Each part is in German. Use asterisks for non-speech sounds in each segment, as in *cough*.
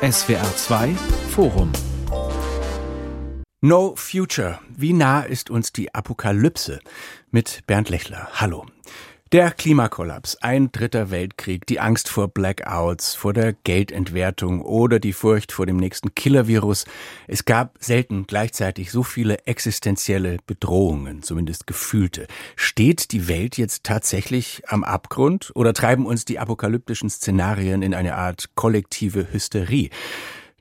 SWR 2 Forum No Future. Wie nah ist uns die Apokalypse? Mit Bernd Lechler. Hallo. Der Klimakollaps, ein dritter Weltkrieg, die Angst vor Blackouts, vor der Geldentwertung oder die Furcht vor dem nächsten Killervirus. Es gab selten gleichzeitig so viele existenzielle Bedrohungen, zumindest gefühlte. Steht die Welt jetzt tatsächlich am Abgrund oder treiben uns die apokalyptischen Szenarien in eine Art kollektive Hysterie?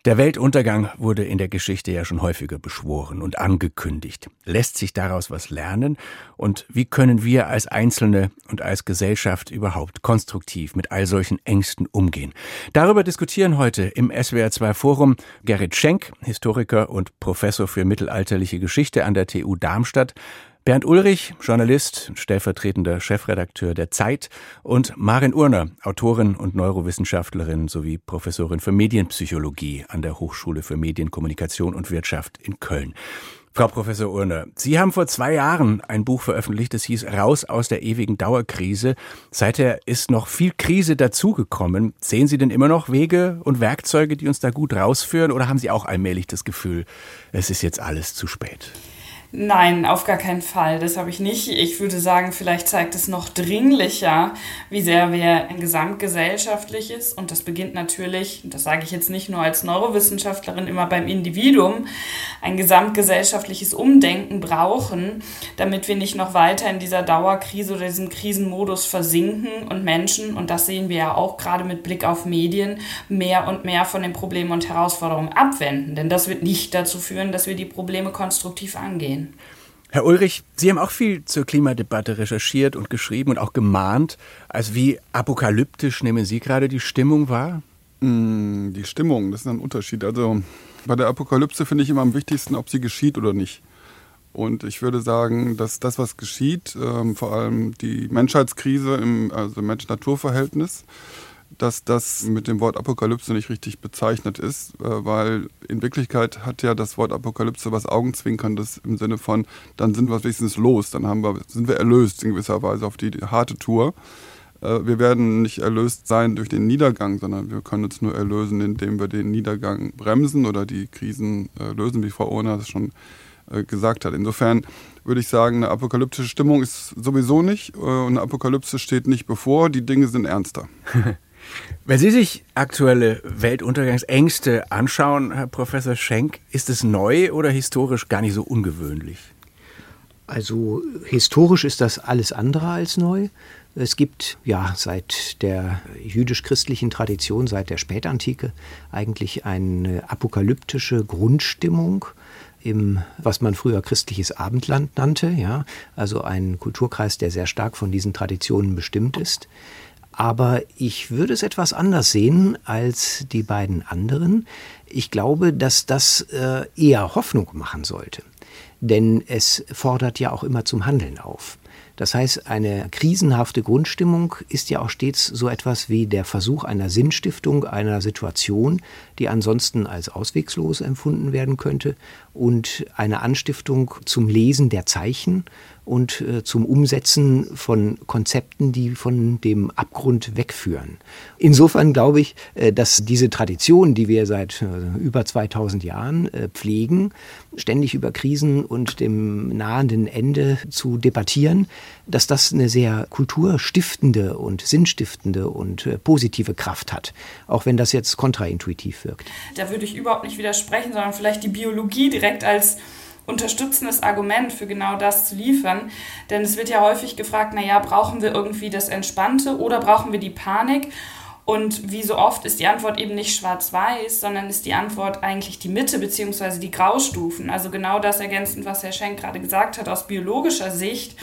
Der Weltuntergang wurde in der Geschichte ja schon häufiger beschworen und angekündigt. Lässt sich daraus was lernen? Und wie können wir als Einzelne und als Gesellschaft überhaupt konstruktiv mit all solchen Ängsten umgehen? Darüber diskutieren heute im SWR2 Forum Gerrit Schenk, Historiker und Professor für mittelalterliche Geschichte an der TU Darmstadt, Bernd Ulrich, Journalist, stellvertretender Chefredakteur der Zeit und Marin Urner, Autorin und Neurowissenschaftlerin sowie Professorin für Medienpsychologie an der Hochschule für Medienkommunikation und Wirtschaft in Köln. Frau Professor Urner, Sie haben vor zwei Jahren ein Buch veröffentlicht, das hieß Raus aus der ewigen Dauerkrise. Seither ist noch viel Krise dazugekommen. Sehen Sie denn immer noch Wege und Werkzeuge, die uns da gut rausführen, oder haben Sie auch allmählich das Gefühl, es ist jetzt alles zu spät? Nein, auf gar keinen Fall. Das habe ich nicht. Ich würde sagen, vielleicht zeigt es noch dringlicher, wie sehr wir ein gesamtgesellschaftliches, und das beginnt natürlich, das sage ich jetzt nicht nur als Neurowissenschaftlerin, immer beim Individuum, ein gesamtgesellschaftliches Umdenken brauchen, damit wir nicht noch weiter in dieser Dauerkrise oder diesem Krisenmodus versinken und Menschen, und das sehen wir ja auch gerade mit Blick auf Medien, mehr und mehr von den Problemen und Herausforderungen abwenden. Denn das wird nicht dazu führen, dass wir die Probleme konstruktiv angehen gehen. Herr Ulrich, Sie haben auch viel zur Klimadebatte recherchiert und geschrieben und auch gemahnt. Also wie apokalyptisch nehmen Sie gerade die Stimmung wahr? Mm, die Stimmung, das ist ein Unterschied. Also bei der Apokalypse finde ich immer am wichtigsten, ob sie geschieht oder nicht. Und ich würde sagen, dass das, was geschieht, ähm, vor allem die Menschheitskrise im also Mensch-Natur-Verhältnis, dass das mit dem Wort Apokalypse nicht richtig bezeichnet ist, äh, weil in Wirklichkeit hat ja das Wort Apokalypse was Augenzwinkerndes im Sinne von, dann sind wir wenigstens los, dann haben wir, sind wir erlöst in gewisser Weise auf die harte Tour. Äh, wir werden nicht erlöst sein durch den Niedergang, sondern wir können uns nur erlösen, indem wir den Niedergang bremsen oder die Krisen äh, lösen, wie Frau Ohner das schon gesagt hat. Insofern würde ich sagen, eine apokalyptische Stimmung ist sowieso nicht und eine Apokalypse steht nicht bevor, die Dinge sind ernster. *laughs* Wenn Sie sich aktuelle Weltuntergangsängste anschauen, Herr Professor Schenk, ist es neu oder historisch gar nicht so ungewöhnlich? Also historisch ist das alles andere als neu. Es gibt ja seit der jüdisch-christlichen Tradition, seit der Spätantike eigentlich eine apokalyptische Grundstimmung im, was man früher christliches Abendland nannte, ja, also ein Kulturkreis, der sehr stark von diesen Traditionen bestimmt ist. Aber ich würde es etwas anders sehen als die beiden anderen. Ich glaube, dass das äh, eher Hoffnung machen sollte. Denn es fordert ja auch immer zum Handeln auf. Das heißt, eine krisenhafte Grundstimmung ist ja auch stets so etwas wie der Versuch einer Sinnstiftung einer Situation, die ansonsten als auswegslos empfunden werden könnte, und eine Anstiftung zum Lesen der Zeichen und äh, zum Umsetzen von Konzepten, die von dem Abgrund wegführen. Insofern glaube ich, äh, dass diese Tradition, die wir seit äh, über 2000 Jahren pflegen, ständig über Krisen und dem nahenden Ende zu debattieren, dass das eine sehr kulturstiftende und sinnstiftende und äh, positive Kraft hat, auch wenn das jetzt kontraintuitiv wirkt. Da würde ich überhaupt nicht widersprechen, sondern vielleicht die Biologie direkt als unterstützendes Argument für genau das zu liefern. Denn es wird ja häufig gefragt, naja, brauchen wir irgendwie das Entspannte oder brauchen wir die Panik? Und wie so oft ist die Antwort eben nicht schwarz-weiß, sondern ist die Antwort eigentlich die Mitte bzw. die Graustufen. Also genau das ergänzend, was Herr Schenk gerade gesagt hat, aus biologischer Sicht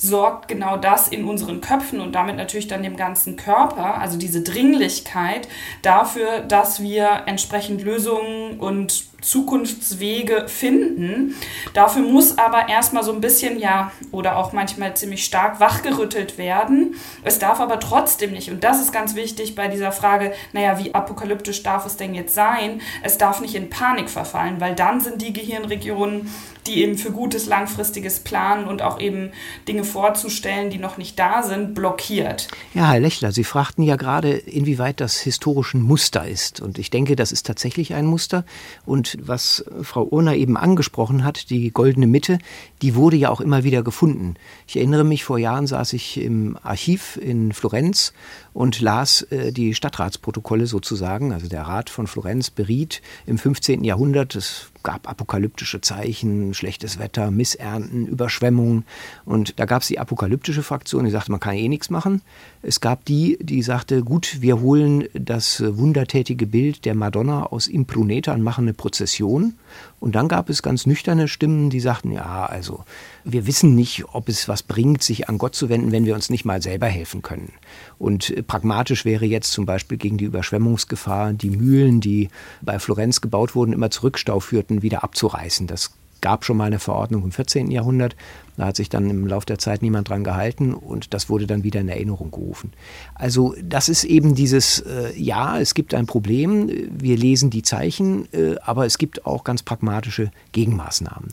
sorgt genau das in unseren Köpfen und damit natürlich dann dem ganzen Körper, also diese Dringlichkeit dafür, dass wir entsprechend Lösungen und Zukunftswege finden. Dafür muss aber erstmal so ein bisschen, ja, oder auch manchmal ziemlich stark wachgerüttelt werden. Es darf aber trotzdem nicht, und das ist ganz wichtig bei dieser Frage, naja, wie apokalyptisch darf es denn jetzt sein? Es darf nicht in Panik verfallen, weil dann sind die Gehirnregionen die eben für gutes langfristiges Planen und auch eben Dinge vorzustellen, die noch nicht da sind, blockiert. Ja, Herr Lechler, Sie fragten ja gerade, inwieweit das historisch ein Muster ist. Und ich denke, das ist tatsächlich ein Muster. Und was Frau Urner eben angesprochen hat, die goldene Mitte, die wurde ja auch immer wieder gefunden. Ich erinnere mich, vor Jahren saß ich im Archiv in Florenz und las äh, die Stadtratsprotokolle sozusagen. Also der Rat von Florenz beriet im 15. Jahrhundert, es gab apokalyptische Zeichen, schlechtes Wetter, Missernten, Überschwemmungen. Und da gab es die apokalyptische Fraktion, die sagte, man kann eh nichts machen. Es gab die, die sagte, gut, wir holen das wundertätige Bild der Madonna aus Impruneta und machen eine Prozession. Und dann gab es ganz nüchterne Stimmen, die sagten, ja, also wir wissen nicht, ob es was bringt, sich an Gott zu wenden, wenn wir uns nicht mal selber helfen können. Und pragmatisch wäre jetzt zum Beispiel gegen die Überschwemmungsgefahr die Mühlen, die bei Florenz gebaut wurden, immer Zurückstau führten, wieder abzureißen. Das gab schon mal eine Verordnung im 14. Jahrhundert. Da hat sich dann im Laufe der Zeit niemand dran gehalten und das wurde dann wieder in Erinnerung gerufen. Also das ist eben dieses, äh, ja, es gibt ein Problem, wir lesen die Zeichen, äh, aber es gibt auch ganz pragmatische Gegenmaßnahmen.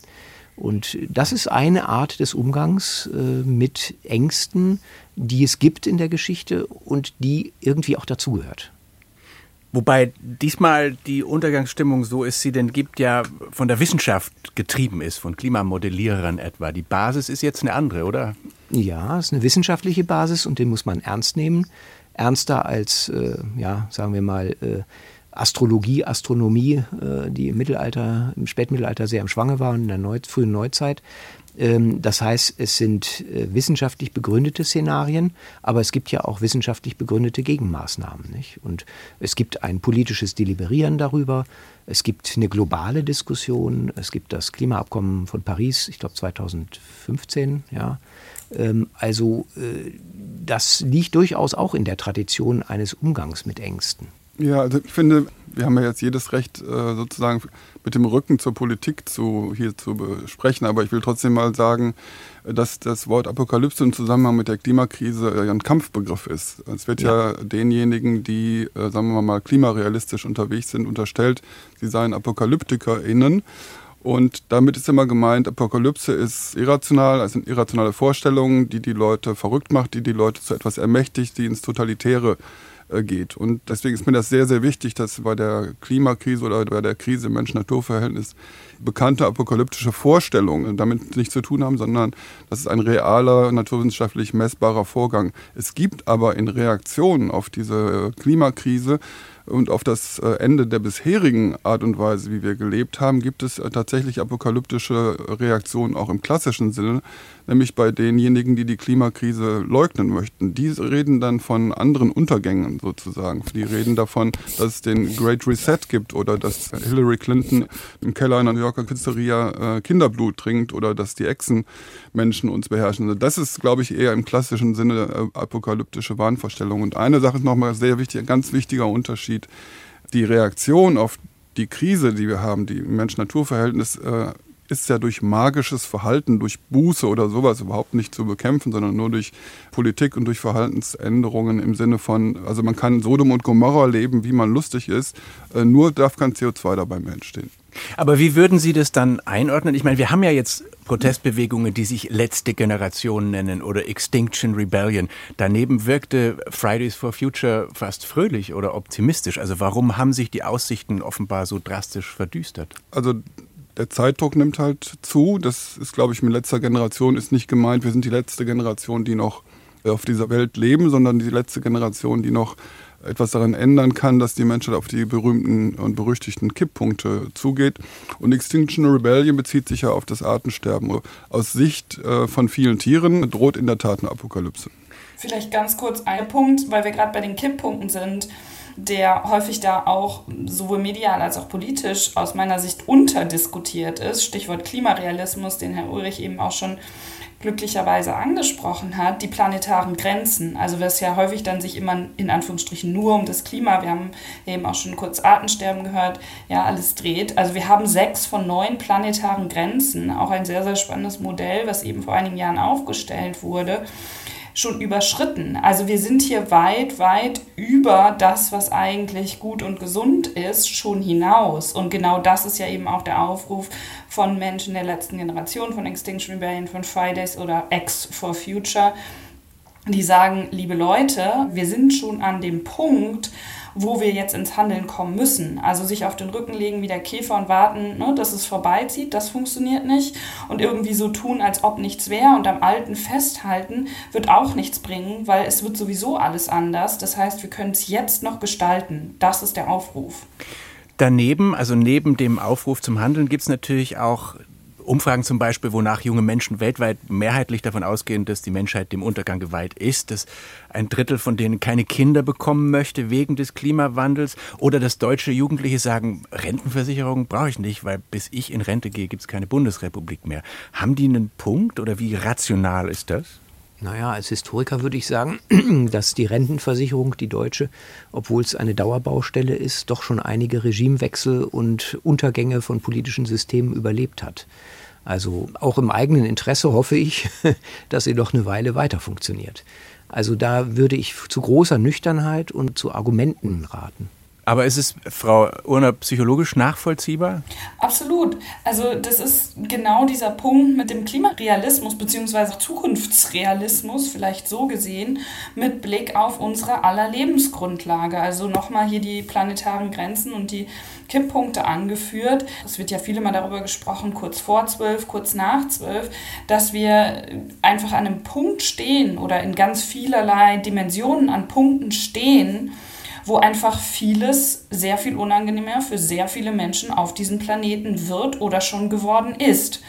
Und das ist eine Art des Umgangs äh, mit Ängsten, die es gibt in der Geschichte und die irgendwie auch dazugehört. Wobei diesmal die Untergangsstimmung so ist, sie denn gibt, ja von der Wissenschaft getrieben ist, von Klimamodellierern etwa. Die Basis ist jetzt eine andere, oder? Ja, es ist eine wissenschaftliche Basis und den muss man ernst nehmen. Ernster als, äh, ja, sagen wir mal, äh, Astrologie, Astronomie, äh, die im Mittelalter, im Spätmittelalter sehr im Schwange war und in der Neu frühen Neuzeit. Ähm, das heißt, es sind äh, wissenschaftlich begründete Szenarien, aber es gibt ja auch wissenschaftlich begründete Gegenmaßnahmen. Nicht? Und es gibt ein politisches Deliberieren darüber. Es gibt eine globale Diskussion. Es gibt das Klimaabkommen von Paris, ich glaube 2015. Ja. Ähm, also äh, das liegt durchaus auch in der Tradition eines Umgangs mit Ängsten. Ja, also ich finde, wir haben ja jetzt jedes Recht, äh, sozusagen mit dem Rücken zur Politik zu, hier zu besprechen. Aber ich will trotzdem mal sagen, dass das Wort Apokalypse im Zusammenhang mit der Klimakrise äh, ein Kampfbegriff ist. Es wird ja, ja denjenigen, die, äh, sagen wir mal, klimarealistisch unterwegs sind, unterstellt, sie seien ApokalyptikerInnen. Und damit ist immer gemeint, Apokalypse ist irrational, also irrationale Vorstellungen, die die Leute verrückt macht, die die Leute zu etwas ermächtigt, die ins Totalitäre geht. Und deswegen ist mir das sehr, sehr wichtig, dass bei der Klimakrise oder bei der Krise im Mensch-Natur-Verhältnis bekannte apokalyptische Vorstellungen damit nichts zu tun haben, sondern das ist ein realer, naturwissenschaftlich messbarer Vorgang. Es gibt aber in Reaktion auf diese Klimakrise und auf das äh, Ende der bisherigen Art und Weise, wie wir gelebt haben, gibt es äh, tatsächlich apokalyptische Reaktionen auch im klassischen Sinne, nämlich bei denjenigen, die die Klimakrise leugnen möchten. Die reden dann von anderen Untergängen sozusagen. Die reden davon, dass es den Great Reset gibt oder dass Hillary Clinton im Keller einer New Yorker Pizzeria äh, Kinderblut trinkt oder dass die Echsenmenschen uns beherrschen. Also das ist, glaube ich, eher im klassischen Sinne apokalyptische Wahnvorstellung. Und eine Sache ist nochmal sehr wichtig, ein ganz wichtiger Unterschied Unterschied. Die Reaktion auf die Krise, die wir haben, die Mensch-Natur-Verhältnis, äh, ist ja durch magisches Verhalten, durch Buße oder sowas überhaupt nicht zu bekämpfen, sondern nur durch Politik und durch Verhaltensänderungen im Sinne von, also man kann Sodom und Gomorra leben, wie man lustig ist, äh, nur darf kein CO2 dabei mehr entstehen. Aber wie würden Sie das dann einordnen? Ich meine, wir haben ja jetzt Protestbewegungen, die sich letzte Generation nennen oder Extinction Rebellion. Daneben wirkte Fridays for Future fast fröhlich oder optimistisch. Also warum haben sich die Aussichten offenbar so drastisch verdüstert? Also der Zeitdruck nimmt halt zu. Das ist, glaube ich, mit letzter Generation ist nicht gemeint, wir sind die letzte Generation, die noch auf dieser Welt leben, sondern die letzte Generation, die noch etwas daran ändern kann, dass die Menschheit auf die berühmten und berüchtigten Kipppunkte zugeht. Und Extinction Rebellion bezieht sich ja auf das Artensterben. Aus Sicht äh, von vielen Tieren droht in der Tat eine Apokalypse. Vielleicht ganz kurz ein Punkt, weil wir gerade bei den Kipppunkten sind, der häufig da auch sowohl medial als auch politisch aus meiner Sicht unterdiskutiert ist. Stichwort Klimarealismus, den Herr Ulrich eben auch schon glücklicherweise angesprochen hat, die planetaren Grenzen. Also was ja häufig dann sich immer in Anführungsstrichen nur um das Klima, wir haben eben auch schon kurz Artensterben gehört, ja, alles dreht. Also wir haben sechs von neun planetaren Grenzen, auch ein sehr, sehr spannendes Modell, was eben vor einigen Jahren aufgestellt wurde schon überschritten. Also wir sind hier weit, weit über das, was eigentlich gut und gesund ist, schon hinaus. Und genau das ist ja eben auch der Aufruf von Menschen der letzten Generation, von Extinction Rebellion, von Fridays oder X for Future, die sagen, liebe Leute, wir sind schon an dem Punkt, wo wir jetzt ins Handeln kommen müssen. Also sich auf den Rücken legen wie der Käfer und warten, ne, dass es vorbeizieht, das funktioniert nicht. Und irgendwie so tun, als ob nichts wäre und am Alten festhalten, wird auch nichts bringen, weil es wird sowieso alles anders. Das heißt, wir können es jetzt noch gestalten. Das ist der Aufruf. Daneben, also neben dem Aufruf zum Handeln, gibt es natürlich auch Umfragen zum Beispiel, wonach junge Menschen weltweit mehrheitlich davon ausgehen, dass die Menschheit dem Untergang geweiht ist, dass ein Drittel von denen keine Kinder bekommen möchte wegen des Klimawandels oder dass deutsche Jugendliche sagen, Rentenversicherung brauche ich nicht, weil bis ich in Rente gehe, gibt es keine Bundesrepublik mehr. Haben die einen Punkt oder wie rational ist das? Naja, als Historiker würde ich sagen, *clears throat* dass die Rentenversicherung, die deutsche, obwohl es eine Dauerbaustelle ist, doch schon einige Regimewechsel und Untergänge von politischen Systemen überlebt hat. Also auch im eigenen Interesse hoffe ich, *laughs* dass sie doch eine Weile weiter funktioniert. Also da würde ich zu großer Nüchternheit und zu Argumenten raten. Aber ist es, Frau Urner, psychologisch nachvollziehbar? Absolut. Also das ist genau dieser Punkt mit dem Klimarealismus beziehungsweise Zukunftsrealismus, vielleicht so gesehen, mit Blick auf unsere aller Lebensgrundlage. Also nochmal hier die planetaren Grenzen und die Kipppunkte angeführt. Es wird ja viele mal darüber gesprochen, kurz vor zwölf, kurz nach zwölf, dass wir einfach an einem Punkt stehen oder in ganz vielerlei Dimensionen an Punkten stehen, wo einfach vieles sehr viel unangenehmer für sehr viele Menschen auf diesem Planeten wird oder schon geworden ist.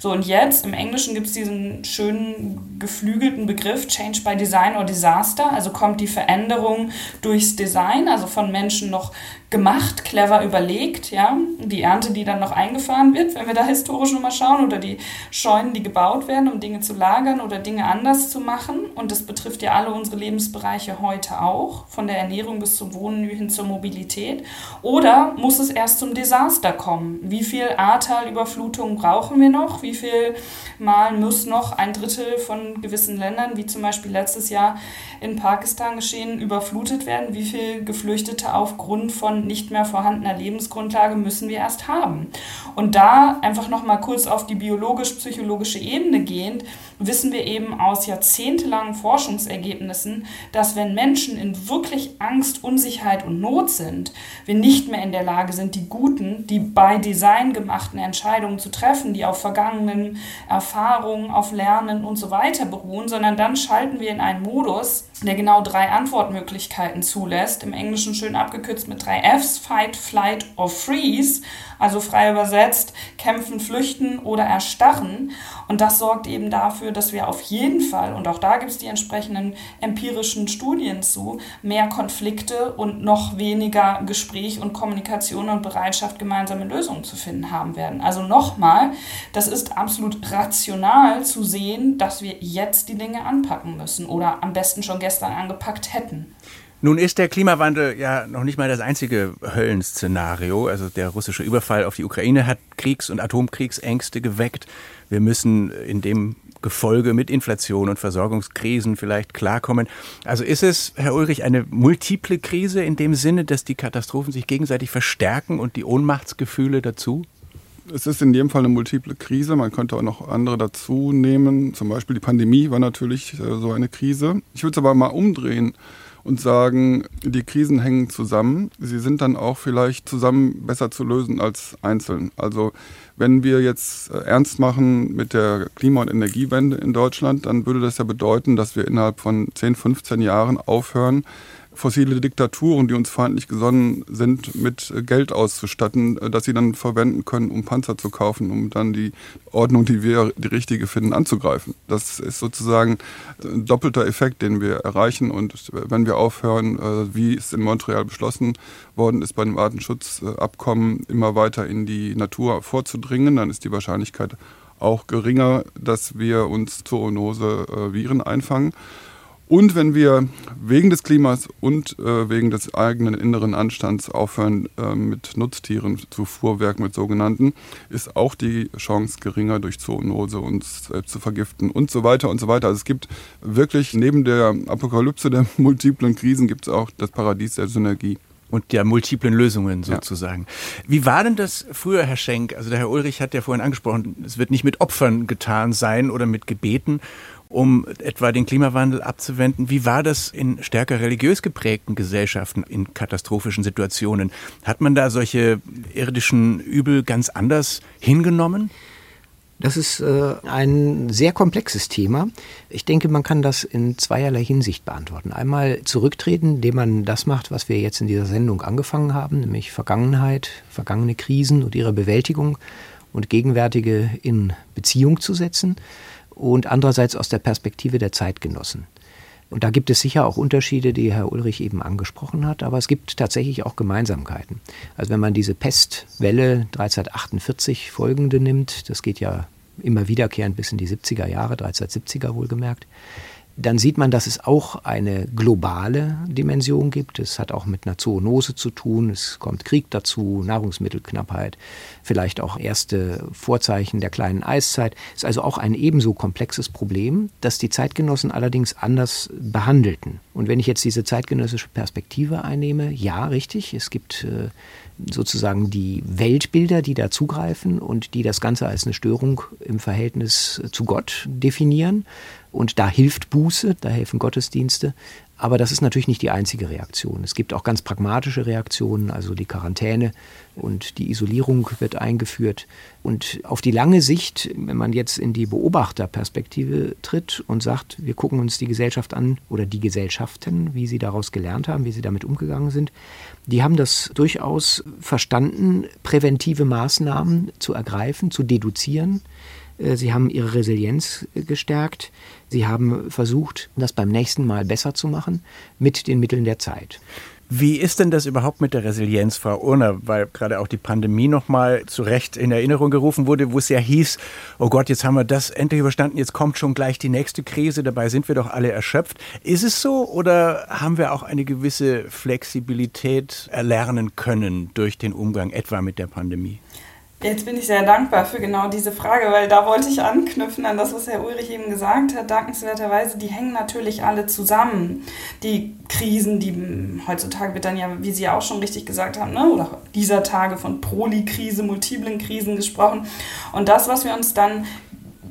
So, und jetzt im Englischen gibt es diesen schönen geflügelten Begriff Change by Design or Disaster. Also kommt die Veränderung durchs Design, also von Menschen noch gemacht, clever überlegt, ja. Die Ernte, die dann noch eingefahren wird, wenn wir da historisch nochmal schauen, oder die Scheunen, die gebaut werden, um Dinge zu lagern oder Dinge anders zu machen. Und das betrifft ja alle unsere Lebensbereiche heute auch, von der Ernährung bis zum Wohnen hin zur Mobilität. Oder muss es erst zum Desaster kommen? Wie viel Ahrtalüberflutung brauchen wir noch? Wie viel Mal muss noch ein Drittel von gewissen Ländern, wie zum Beispiel letztes Jahr in Pakistan geschehen, überflutet werden? Wie viel Geflüchtete aufgrund von nicht mehr vorhandener Lebensgrundlage müssen wir erst haben. Und da einfach noch mal kurz auf die biologisch-psychologische Ebene gehend, wissen wir eben aus jahrzehntelangen Forschungsergebnissen, dass wenn Menschen in wirklich Angst, Unsicherheit und Not sind, wir nicht mehr in der Lage sind, die guten, die bei Design gemachten Entscheidungen zu treffen, die auf vergangenen Erfahrungen, auf Lernen und so weiter beruhen, sondern dann schalten wir in einen Modus, der genau drei Antwortmöglichkeiten zulässt, im Englischen schön abgekürzt mit drei Fs, Fight, Flight or Freeze, also frei übersetzt, kämpfen, flüchten oder erstarren. Und das sorgt eben dafür, dass wir auf jeden Fall, und auch da gibt es die entsprechenden empirischen Studien zu, mehr Konflikte und noch weniger Gespräch und Kommunikation und Bereitschaft, gemeinsame Lösungen zu finden haben werden. Also nochmal, das ist absolut rational zu sehen, dass wir jetzt die Dinge anpacken müssen oder am besten schon gestern angepackt hätten. Nun ist der Klimawandel ja noch nicht mal das einzige Höllenszenario. Also der russische Überfall auf die Ukraine hat Kriegs- und Atomkriegsängste geweckt. Wir müssen in dem Gefolge mit Inflation und Versorgungskrisen vielleicht klarkommen. Also ist es, Herr Ulrich, eine multiple Krise in dem Sinne, dass die Katastrophen sich gegenseitig verstärken und die Ohnmachtsgefühle dazu? Es ist in jedem Fall eine multiple Krise. Man könnte auch noch andere dazu nehmen. Zum Beispiel die Pandemie war natürlich äh, so eine Krise. Ich würde es aber mal umdrehen und sagen, die Krisen hängen zusammen. Sie sind dann auch vielleicht zusammen besser zu lösen als einzeln. Also wenn wir jetzt äh, ernst machen mit der Klima- und Energiewende in Deutschland, dann würde das ja bedeuten, dass wir innerhalb von 10, 15 Jahren aufhören, fossile Diktaturen, die uns feindlich gesonnen sind, mit Geld auszustatten, das sie dann verwenden können, um Panzer zu kaufen, um dann die Ordnung, die wir die richtige finden, anzugreifen. Das ist sozusagen ein doppelter Effekt, den wir erreichen. Und wenn wir aufhören, äh, wie es in Montreal beschlossen worden ist, bei dem Artenschutzabkommen immer weiter in die Natur vorzudringen, dann ist die Wahrscheinlichkeit auch geringer, dass wir uns Zoonose äh, Viren einfangen. Und wenn wir wegen des Klimas und äh, wegen des eigenen inneren Anstands aufhören, äh, mit Nutztieren zu Fuhrwerk mit sogenannten, ist auch die Chance geringer, durch Zoonose uns selbst zu vergiften und so weiter und so weiter. Also es gibt wirklich neben der Apokalypse der *laughs* multiplen Krisen gibt es auch das Paradies der Synergie und der multiplen Lösungen sozusagen. Ja. Wie war denn das früher, Herr Schenk? Also der Herr Ulrich hat ja vorhin angesprochen, es wird nicht mit Opfern getan sein oder mit Gebeten um etwa den Klimawandel abzuwenden. Wie war das in stärker religiös geprägten Gesellschaften in katastrophischen Situationen? Hat man da solche irdischen Übel ganz anders hingenommen? Das ist äh, ein sehr komplexes Thema. Ich denke, man kann das in zweierlei Hinsicht beantworten. Einmal zurücktreten, indem man das macht, was wir jetzt in dieser Sendung angefangen haben, nämlich Vergangenheit, vergangene Krisen und ihre Bewältigung und gegenwärtige in Beziehung zu setzen und andererseits aus der Perspektive der Zeitgenossen. Und da gibt es sicher auch Unterschiede, die Herr Ulrich eben angesprochen hat, aber es gibt tatsächlich auch Gemeinsamkeiten. Also wenn man diese Pestwelle 1348 folgende nimmt, das geht ja immer wiederkehrend bis in die 70er Jahre, 1370er wohlgemerkt, dann sieht man, dass es auch eine globale Dimension gibt. Es hat auch mit einer Zoonose zu tun. Es kommt Krieg dazu, Nahrungsmittelknappheit, vielleicht auch erste Vorzeichen der kleinen Eiszeit. Es ist also auch ein ebenso komplexes Problem, das die Zeitgenossen allerdings anders behandelten. Und wenn ich jetzt diese zeitgenössische Perspektive einnehme, ja, richtig, es gibt äh, sozusagen die Weltbilder, die da zugreifen und die das Ganze als eine Störung im Verhältnis zu Gott definieren. Und da hilft Buße, da helfen Gottesdienste. Aber das ist natürlich nicht die einzige Reaktion. Es gibt auch ganz pragmatische Reaktionen, also die Quarantäne und die Isolierung wird eingeführt. Und auf die lange Sicht, wenn man jetzt in die Beobachterperspektive tritt und sagt, wir gucken uns die Gesellschaft an oder die Gesellschaften, wie sie daraus gelernt haben, wie sie damit umgegangen sind, die haben das durchaus verstanden, präventive Maßnahmen zu ergreifen, zu deduzieren. Äh, sie haben ihre Resilienz gestärkt. Sie haben versucht, das beim nächsten Mal besser zu machen mit den Mitteln der Zeit. Wie ist denn das überhaupt mit der Resilienz, Frau Urner? Weil gerade auch die Pandemie nochmal zu Recht in Erinnerung gerufen wurde, wo es ja hieß, oh Gott, jetzt haben wir das endlich überstanden, jetzt kommt schon gleich die nächste Krise, dabei sind wir doch alle erschöpft. Ist es so oder haben wir auch eine gewisse Flexibilität erlernen können durch den Umgang etwa mit der Pandemie? Jetzt bin ich sehr dankbar für genau diese Frage, weil da wollte ich anknüpfen an das, was Herr Ulrich eben gesagt hat. Dankenswerterweise, die hängen natürlich alle zusammen. Die Krisen, die heutzutage wird dann ja, wie Sie ja auch schon richtig gesagt haben, ne, oder dieser Tage von Proli-Krise, multiplen Krisen gesprochen. Und das, was wir uns dann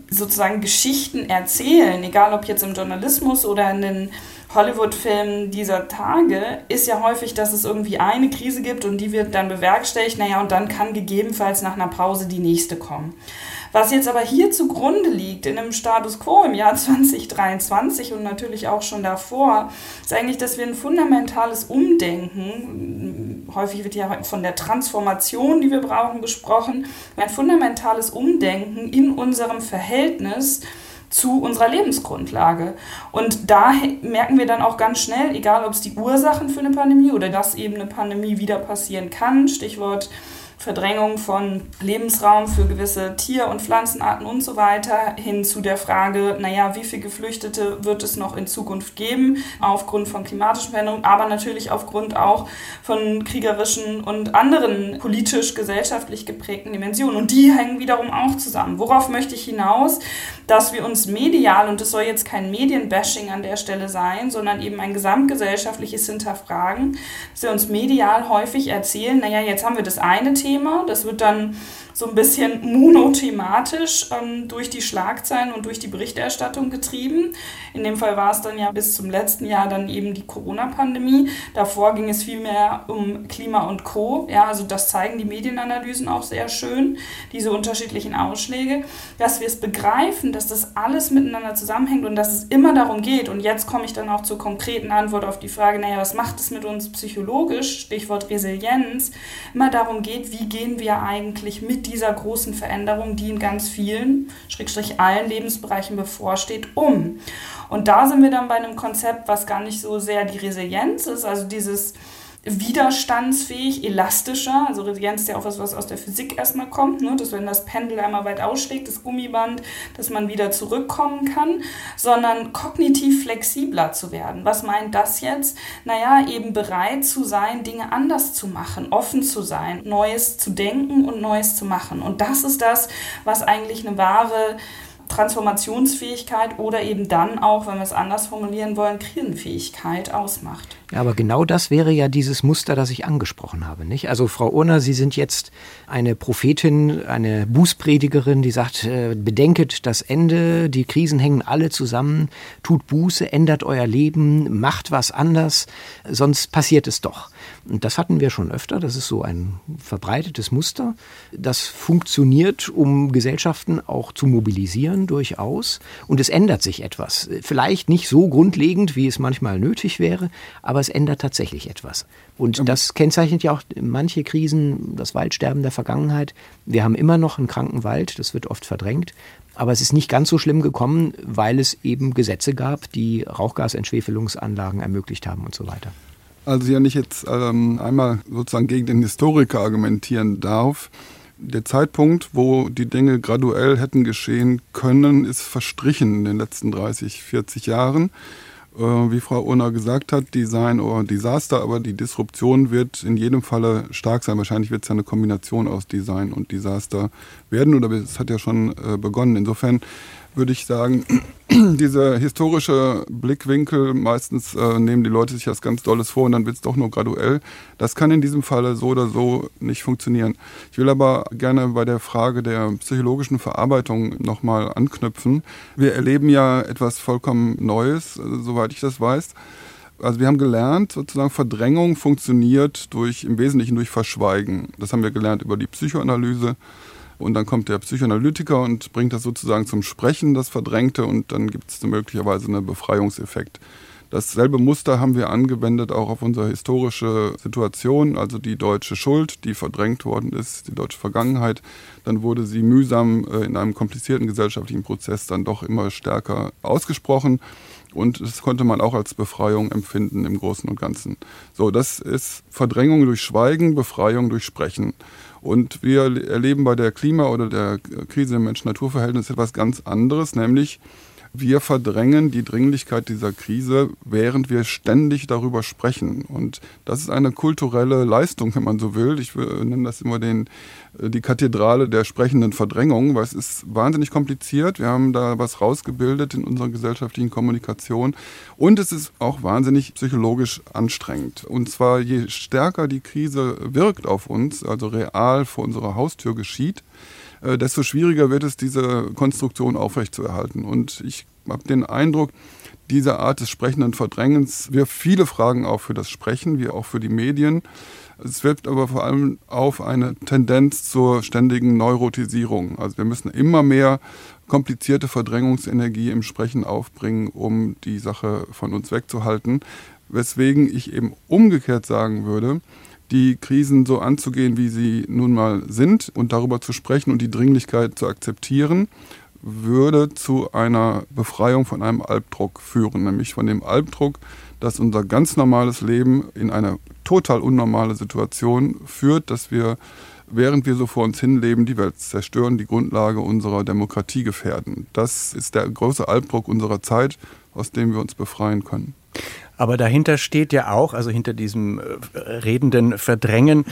sozusagen Geschichten erzählen, egal ob jetzt im Journalismus oder in den Hollywood-Filmen dieser Tage ist ja häufig, dass es irgendwie eine Krise gibt und die wird dann bewerkstelligt, naja, und dann kann gegebenenfalls nach einer Pause die nächste kommen. Was jetzt aber hier zugrunde liegt, in einem Status quo im Jahr *laughs* 2023 und natürlich auch schon davor, ist eigentlich, dass wir ein fundamentales Umdenken, häufig wird ja von der Transformation, die wir brauchen, gesprochen, ein fundamentales Umdenken in unserem Verhältnis zu unserer Lebensgrundlage. Und da merken wir dann auch ganz schnell, egal ob es die Ursachen für eine Pandemie oder dass eben eine Pandemie wieder passieren kann, Stichwort Verdrängung von Lebensraum für gewisse Tier- und Pflanzenarten und so weiter, hin zu der Frage, naja, wie viele Geflüchtete wird es noch in Zukunft geben, aufgrund von klimatischen Veränderungen, aber natürlich aufgrund auch von kriegerischen und anderen politisch-gesellschaftlich geprägten Dimensionen. Und die hängen wiederum auch zusammen. Worauf möchte ich hinaus? Dass wir uns medial, und es soll jetzt kein Medienbashing an der Stelle sein, sondern eben ein gesamtgesellschaftliches Hinterfragen, dass wir uns medial häufig erzählen, naja, jetzt haben wir das eine Thema, Thema. Das wird dann so ein bisschen monothematisch ähm, durch die Schlagzeilen und durch die Berichterstattung getrieben. In dem Fall war es dann ja bis zum letzten Jahr dann eben die Corona-Pandemie. Davor ging es viel mehr um Klima und Co. Ja, also das zeigen die Medienanalysen auch sehr schön, diese unterschiedlichen Ausschläge, dass wir es begreifen, dass das alles miteinander zusammenhängt und dass es immer darum geht. Und jetzt komme ich dann auch zur konkreten Antwort auf die Frage, naja, was macht es mit uns psychologisch? Stichwort Resilienz. Immer darum geht, wie gehen wir eigentlich mit dieser großen Veränderung, die in ganz vielen, Schrägstrich allen Lebensbereichen bevorsteht, um. Und da sind wir dann bei einem Konzept, was gar nicht so sehr die Resilienz ist, also dieses widerstandsfähig, elastischer. Also Resilienz ist ja auch was, was aus der Physik erstmal kommt, ne? dass wenn das Pendel einmal weit ausschlägt, das Gummiband, dass man wieder zurückkommen kann, sondern kognitiv flexibler zu werden. Was meint das jetzt? Naja, eben bereit zu sein, Dinge anders zu machen, offen zu sein, Neues zu denken und Neues zu machen. Und das ist das, was eigentlich eine wahre Transformationsfähigkeit oder eben dann auch, wenn wir es anders formulieren wollen, Krisenfähigkeit ausmacht. Ja, aber genau das wäre ja dieses Muster, das ich angesprochen habe, nicht? Also Frau Urner, Sie sind jetzt eine Prophetin, eine Bußpredigerin, die sagt, äh, bedenket das Ende, die Krisen hängen alle zusammen, tut Buße, ändert euer Leben, macht was anders, sonst passiert es doch. Und das hatten wir schon öfter, das ist so ein verbreitetes Muster. Das funktioniert, um Gesellschaften auch zu mobilisieren, durchaus. Und es ändert sich etwas. Vielleicht nicht so grundlegend, wie es manchmal nötig wäre, aber aber es ändert tatsächlich etwas. Und das kennzeichnet ja auch manche Krisen, das Waldsterben der Vergangenheit. Wir haben immer noch einen kranken Wald, das wird oft verdrängt. Aber es ist nicht ganz so schlimm gekommen, weil es eben Gesetze gab, die Rauchgasentschwefelungsanlagen ermöglicht haben und so weiter. Also ja nicht jetzt ähm, einmal sozusagen gegen den Historiker argumentieren darf. Der Zeitpunkt, wo die Dinge graduell hätten geschehen können, ist verstrichen in den letzten 30, 40 Jahren. Äh, wie Frau Urner gesagt hat, Design oder Desaster, aber die Disruption wird in jedem Falle stark sein. Wahrscheinlich wird es ja eine Kombination aus Design und Desaster werden oder es hat ja schon äh, begonnen. Insofern würde ich sagen, *clears throat* dieser historische Blickwinkel, meistens äh, nehmen die Leute sich das ganz Dolles vor und dann wird es doch nur graduell. Das kann in diesem Falle so oder so nicht funktionieren. Ich will aber gerne bei der Frage der psychologischen Verarbeitung nochmal anknüpfen. Wir erleben ja etwas vollkommen Neues, äh, soweit ich das weiß. Also wir haben gelernt, sozusagen Verdrängung funktioniert durch im Wesentlichen durch Verschweigen. Das haben wir gelernt über die Psychoanalyse. Und dann kommt der Psychoanalytiker und bringt das sozusagen zum Sprechen, das Verdrängte, und dann gibt es möglicherweise einen Befreiungseffekt. Dasselbe Muster haben wir angewendet auch auf unsere historische Situation, also die deutsche Schuld, die verdrängt worden ist, die deutsche Vergangenheit. Dann wurde sie mühsam äh, in einem komplizierten gesellschaftlichen Prozess dann doch immer stärker ausgesprochen. Und das konnte man auch als Befreiung empfinden im Großen und Ganzen. So, das ist Verdrängung durch Schweigen, Befreiung durch Sprechen. Und wir erleben bei der Klima- oder der Krise im Mensch-Natur-Verhältnis etwas ganz anderes, nämlich wir verdrängen die Dringlichkeit dieser Krise, während wir ständig darüber sprechen. Und das ist eine kulturelle Leistung, wenn man so will. Ich nenne das immer den, äh, die Kathedrale der sprechenden Verdrängung, weil es ist wahnsinnig kompliziert. Wir haben da was rausgebildet in unserer gesellschaftlichen Kommunikation. Und es ist auch wahnsinnig psychologisch anstrengend. Und zwar je stärker die Krise wirkt auf uns, also real vor unserer Haustür geschieht, äh, desto schwieriger wird es, diese Konstruktion aufrechtzuerhalten. Und ich habe den Eindruck, diese Art des sprechenden Verdrängens wirft viele Fragen auf für das Sprechen, wie auch für die Medien. Es wirft aber vor allem auf eine Tendenz zur ständigen Neurotisierung. Also wir müssen immer mehr komplizierte Verdrängungsenergie im Sprechen aufbringen, um die Sache von uns wegzuhalten. Weswegen ich eben umgekehrt sagen würde, die Krisen so anzugehen, wie sie nun mal sind und darüber zu sprechen und die Dringlichkeit zu akzeptieren, würde zu einer Befreiung von einem Albdruck führen, nämlich von dem Albdruck, dass unser ganz normales Leben in eine total unnormale Situation führt, dass wir, während wir so vor uns hinleben, die Welt zerstören, die Grundlage unserer Demokratie gefährden. Das ist der große Albdruck unserer Zeit aus dem wir uns befreien können. Aber dahinter steht ja auch, also hinter diesem äh, redenden Verdrängen,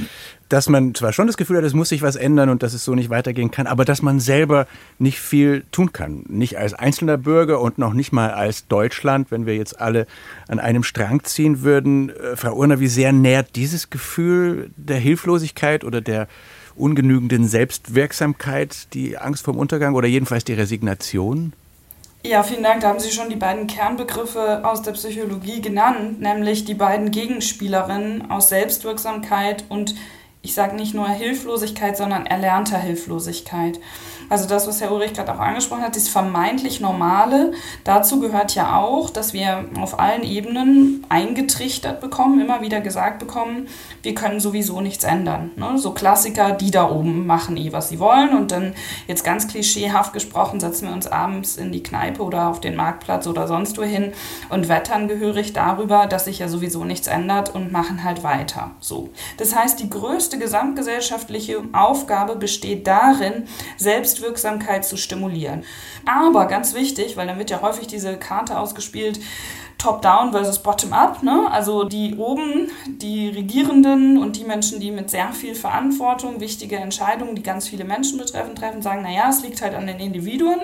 dass man zwar schon das Gefühl hat, es muss sich was ändern und dass es so nicht weitergehen kann, aber dass man selber nicht viel tun kann. Nicht als einzelner Bürger und noch nicht mal als Deutschland, wenn wir jetzt alle an einem Strang ziehen würden. Äh, Frau Urner, wie sehr nährt dieses Gefühl der Hilflosigkeit oder der ungenügenden Selbstwirksamkeit die Angst vorm Untergang oder jedenfalls die Resignation? Ja, vielen Dank. Da haben Sie schon die beiden Kernbegriffe aus der Psychologie genannt, nämlich die beiden Gegenspielerinnen aus Selbstwirksamkeit und ich sage nicht nur Hilflosigkeit, sondern erlernter Hilflosigkeit. Also das, was Herr Ulrich gerade auch angesprochen hat, das vermeintlich Normale. Dazu gehört ja auch, dass wir auf allen Ebenen eingetrichtert bekommen, immer wieder gesagt bekommen, wir können sowieso nichts ändern. Ne? So Klassiker, die da oben machen eh, was sie wollen. Und dann jetzt ganz klischeehaft gesprochen, setzen wir uns abends in die Kneipe oder auf den Marktplatz oder sonst wohin und wettern gehörig darüber, dass sich ja sowieso nichts ändert und machen halt weiter. So. Das heißt, die größte gesamtgesellschaftliche Aufgabe besteht darin, selbst Selbstwirksamkeit zu stimulieren. Aber ganz wichtig, weil dann wird ja häufig diese Karte ausgespielt, Top-Down versus Bottom-up. Ne? Also die oben, die Regierenden und die Menschen, die mit sehr viel Verantwortung wichtige Entscheidungen, die ganz viele Menschen betreffen, treffen, sagen, naja, es liegt halt an den Individuen.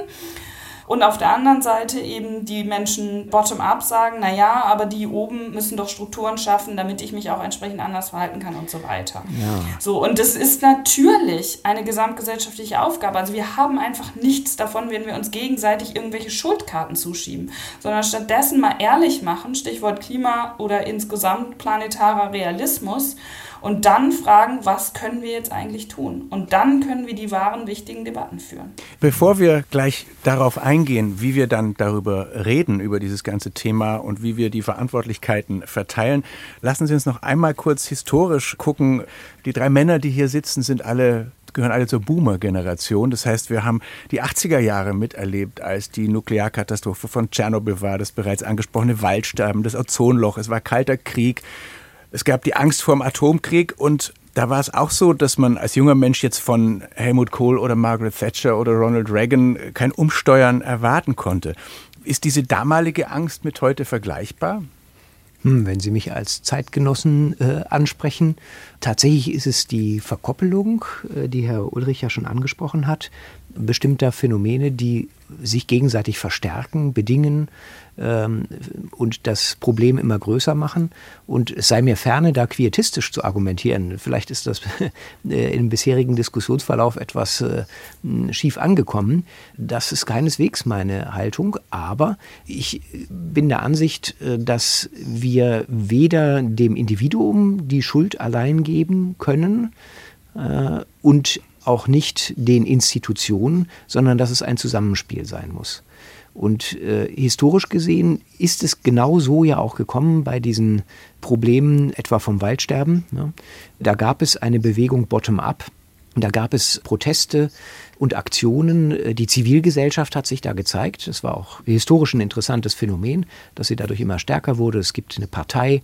Und auf der anderen Seite eben die Menschen bottom-up sagen, naja, aber die oben müssen doch Strukturen schaffen, damit ich mich auch entsprechend anders verhalten kann und so weiter. Ja. So, und das ist natürlich eine gesamtgesellschaftliche Aufgabe. Also wir haben einfach nichts davon, wenn wir uns gegenseitig irgendwelche Schuldkarten zuschieben, sondern stattdessen mal ehrlich machen, Stichwort Klima oder insgesamt planetarer Realismus und dann fragen, was können wir jetzt eigentlich tun? Und dann können wir die wahren wichtigen Debatten führen. Bevor wir gleich darauf eingehen, wie wir dann darüber reden, über dieses ganze Thema und wie wir die Verantwortlichkeiten verteilen, lassen Sie uns noch einmal kurz historisch gucken. Die drei Männer, die hier sitzen, sind alle gehören alle zur Boomer-Generation. Das heißt, wir haben die 80er Jahre miterlebt, als die Nuklearkatastrophe von Tschernobyl war, das bereits angesprochene Waldsterben, das Ozonloch, es war kalter Krieg. Es gab die Angst vor dem Atomkrieg und da war es auch so, dass man als junger Mensch jetzt von Helmut Kohl oder Margaret Thatcher oder Ronald Reagan kein Umsteuern erwarten konnte. Ist diese damalige Angst mit heute vergleichbar? Hm, wenn Sie mich als Zeitgenossen äh, ansprechen, tatsächlich ist es die Verkoppelung, äh, die Herr Ulrich ja schon angesprochen hat, bestimmter Phänomene, die sich gegenseitig verstärken, bedingen, ähm, und das Problem immer größer machen. Und es sei mir ferne, da quietistisch zu argumentieren. Vielleicht ist das *laughs* äh, im bisherigen Diskussionsverlauf etwas äh, schief angekommen. Das ist keineswegs meine Haltung. Aber ich bin der Ansicht, äh, dass wir weder dem Individuum die Schuld allein geben können und auch nicht den Institutionen, sondern dass es ein Zusammenspiel sein muss. Und äh, historisch gesehen ist es genau so ja auch gekommen bei diesen Problemen etwa vom Waldsterben. Ne? Da gab es eine Bewegung bottom-up. Da gab es Proteste und Aktionen. Die Zivilgesellschaft hat sich da gezeigt. Das war auch historisch ein interessantes Phänomen, dass sie dadurch immer stärker wurde. Es gibt eine Partei,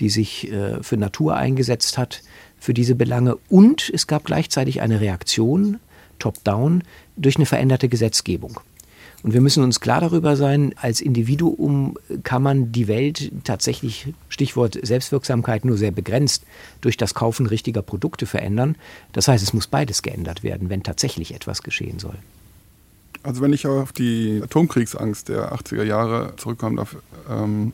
die sich äh, für Natur eingesetzt hat, für diese Belange. Und es gab gleichzeitig eine Reaktion, top-down, durch eine veränderte Gesetzgebung. Und wir müssen uns klar darüber sein, als Individuum kann man die Welt tatsächlich, Stichwort Selbstwirksamkeit, nur sehr begrenzt durch das Kaufen richtiger Produkte verändern. Das heißt, es muss beides geändert werden, wenn tatsächlich etwas geschehen soll. Also wenn ich auf die Atomkriegsangst der 80er Jahre zurückkommen darf, ähm,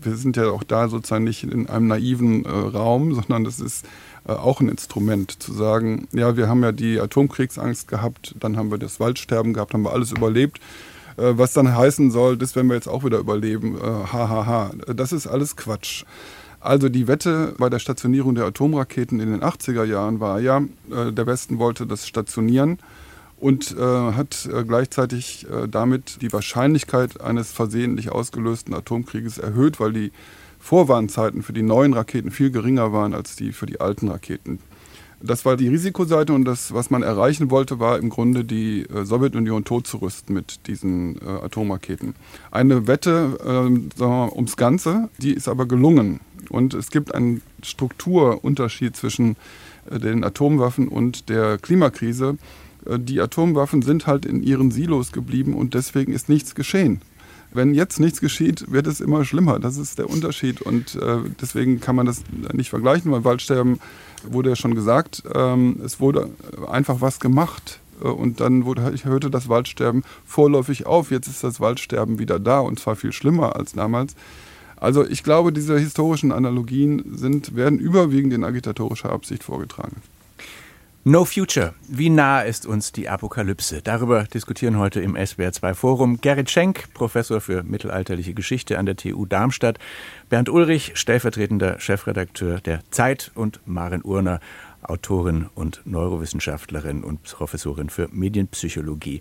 wir sind ja auch da sozusagen nicht in einem naiven äh, Raum, sondern das ist äh, auch ein Instrument, zu sagen, ja, wir haben ja die Atomkriegsangst gehabt, dann haben wir das Waldsterben gehabt, haben wir alles überlebt. Äh, was dann heißen soll, das werden wir jetzt auch wieder überleben. Hahaha. Äh, ha, ha. Das ist alles Quatsch. Also die Wette bei der Stationierung der Atomraketen in den 80er Jahren war ja, der Westen wollte das stationieren und hat gleichzeitig damit die Wahrscheinlichkeit eines versehentlich ausgelösten Atomkrieges erhöht, weil die Vorwarnzeiten für die neuen Raketen viel geringer waren als die für die alten Raketen. Das war die Risikoseite und das, was man erreichen wollte, war im Grunde die äh, Sowjetunion totzurüsten mit diesen äh, Atomraketen. Eine Wette äh, wir, ums Ganze, die ist aber gelungen. Und es gibt einen Strukturunterschied zwischen äh, den Atomwaffen und der Klimakrise. Äh, die Atomwaffen sind halt in ihren Silos geblieben und deswegen ist nichts geschehen. Wenn jetzt nichts geschieht, wird es immer schlimmer. Das ist der Unterschied. Und äh, deswegen kann man das nicht vergleichen, weil Waldsterben wurde ja schon gesagt, ähm, es wurde einfach was gemacht. Äh, und dann wurde, hörte das Waldsterben vorläufig auf. Jetzt ist das Waldsterben wieder da und zwar viel schlimmer als damals. Also ich glaube, diese historischen Analogien sind, werden überwiegend in agitatorischer Absicht vorgetragen. No Future. Wie nah ist uns die Apokalypse? Darüber diskutieren heute im SWR2 Forum Gerrit Schenk, Professor für mittelalterliche Geschichte an der TU Darmstadt, Bernd Ulrich, stellvertretender Chefredakteur der Zeit und Maren Urner, Autorin und Neurowissenschaftlerin und Professorin für Medienpsychologie.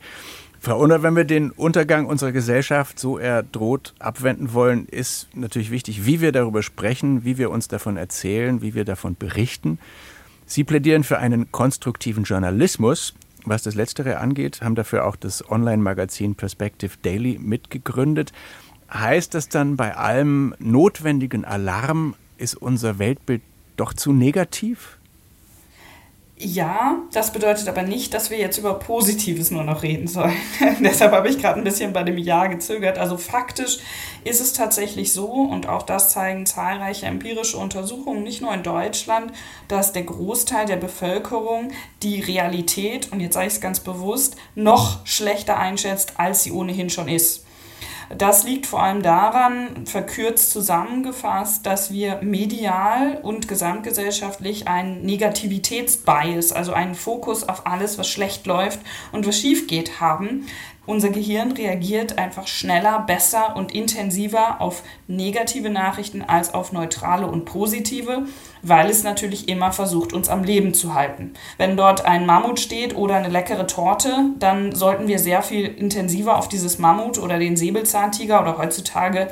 Frau Urner, wenn wir den Untergang unserer Gesellschaft, so er droht, abwenden wollen, ist natürlich wichtig, wie wir darüber sprechen, wie wir uns davon erzählen, wie wir davon berichten. Sie plädieren für einen konstruktiven Journalismus. Was das Letztere angeht, haben dafür auch das Online-Magazin Perspective Daily mitgegründet. Heißt das dann bei allem notwendigen Alarm, ist unser Weltbild doch zu negativ? Ja, das bedeutet aber nicht, dass wir jetzt über Positives nur noch reden sollen. *laughs* Deshalb habe ich gerade ein bisschen bei dem Ja gezögert. Also faktisch ist es tatsächlich so, und auch das zeigen zahlreiche empirische Untersuchungen, nicht nur in Deutschland, dass der Großteil der Bevölkerung die Realität, und jetzt sage ich es ganz bewusst, noch schlechter einschätzt, als sie ohnehin schon ist. Das liegt vor allem daran, verkürzt zusammengefasst, dass wir medial und gesamtgesellschaftlich einen Negativitätsbias, also einen Fokus auf alles, was schlecht läuft und was schief geht, haben, unser Gehirn reagiert einfach schneller, besser und intensiver auf negative Nachrichten als auf neutrale und positive, weil es natürlich immer versucht, uns am Leben zu halten. Wenn dort ein Mammut steht oder eine leckere Torte, dann sollten wir sehr viel intensiver auf dieses Mammut oder den Säbelzahntiger oder heutzutage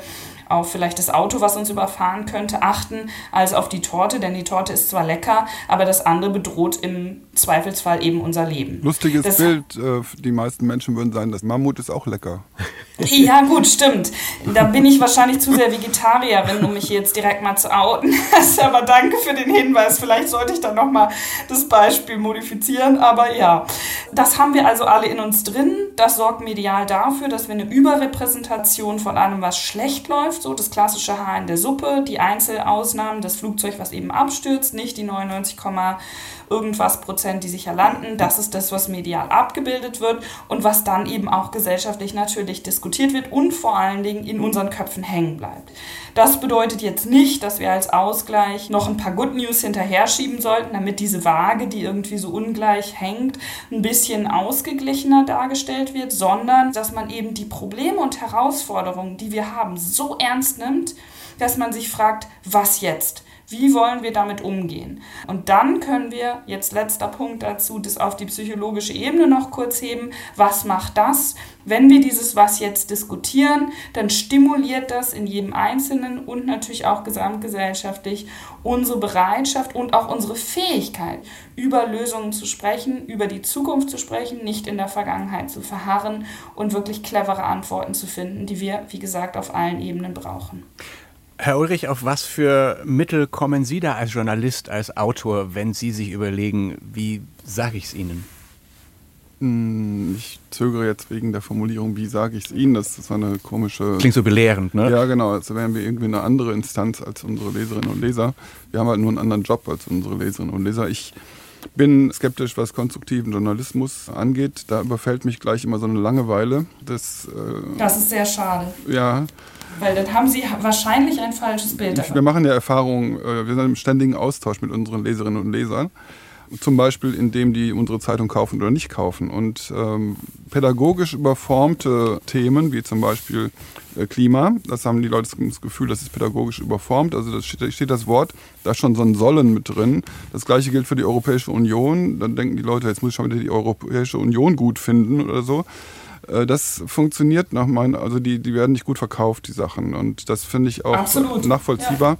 auf vielleicht das Auto, was uns überfahren könnte, achten, als auf die Torte, denn die Torte ist zwar lecker, aber das andere bedroht im Zweifelsfall eben unser Leben. Lustiges das Bild, äh, die meisten Menschen würden sagen, das Mammut ist auch lecker. *laughs* Ja, gut, stimmt. Da bin ich wahrscheinlich zu sehr Vegetarierin, um mich jetzt direkt mal zu outen. aber danke für den Hinweis. Vielleicht sollte ich dann nochmal das Beispiel modifizieren. Aber ja, das haben wir also alle in uns drin. Das sorgt medial dafür, dass wir eine Überrepräsentation von allem, was schlecht läuft, so das klassische Haar in der Suppe, die Einzelausnahmen, das Flugzeug, was eben abstürzt, nicht die 99, irgendwas Prozent, die sicher landen. Das ist das, was medial abgebildet wird und was dann eben auch gesellschaftlich natürlich diskutiert wird und vor allen Dingen in unseren Köpfen hängen bleibt. Das bedeutet jetzt nicht, dass wir als Ausgleich noch ein paar Good News hinterher schieben sollten, damit diese Waage, die irgendwie so ungleich hängt, ein bisschen ausgeglichener dargestellt wird, sondern dass man eben die Probleme und Herausforderungen, die wir haben, so ernst nimmt, dass man sich fragt, was jetzt? Wie wollen wir damit umgehen? Und dann können wir, jetzt letzter Punkt dazu, das auf die psychologische Ebene noch kurz heben. Was macht das? Wenn wir dieses Was jetzt diskutieren, dann stimuliert das in jedem Einzelnen und natürlich auch gesamtgesellschaftlich unsere Bereitschaft und auch unsere Fähigkeit, über Lösungen zu sprechen, über die Zukunft zu sprechen, nicht in der Vergangenheit zu verharren und wirklich clevere Antworten zu finden, die wir, wie gesagt, auf allen Ebenen brauchen. Herr Ulrich, auf was für Mittel kommen Sie da als Journalist, als Autor, wenn Sie sich überlegen, wie sage ich es Ihnen? Hm, ich zögere jetzt wegen der Formulierung, wie sage ich es Ihnen? Das ist eine komische. Klingt so belehrend, ne? Ja, genau. Als wären wir irgendwie eine andere Instanz als unsere Leserinnen und Leser. Wir haben halt nur einen anderen Job als unsere Leserinnen und Leser. Ich bin skeptisch, was konstruktiven Journalismus angeht. Da überfällt mich gleich immer so eine Langeweile. Das, äh, das ist sehr schade. Ja. Weil dann haben Sie wahrscheinlich ein falsches Bild davon. Wir machen ja Erfahrungen, äh, wir sind im ständigen Austausch mit unseren Leserinnen und Lesern. Zum Beispiel, indem die unsere Zeitung kaufen oder nicht kaufen. Und ähm, pädagogisch überformte Themen, wie zum Beispiel äh, Klima, das haben die Leute das Gefühl, das ist pädagogisch überformt. Also da steht, steht, das Wort, da ist schon so ein Sollen mit drin. Das gleiche gilt für die Europäische Union. Dann denken die Leute, jetzt muss ich schon wieder die Europäische Union gut finden oder so. Äh, das funktioniert nach meinen, also die, die werden nicht gut verkauft, die Sachen. Und das finde ich auch Absolut. nachvollziehbar. Ja.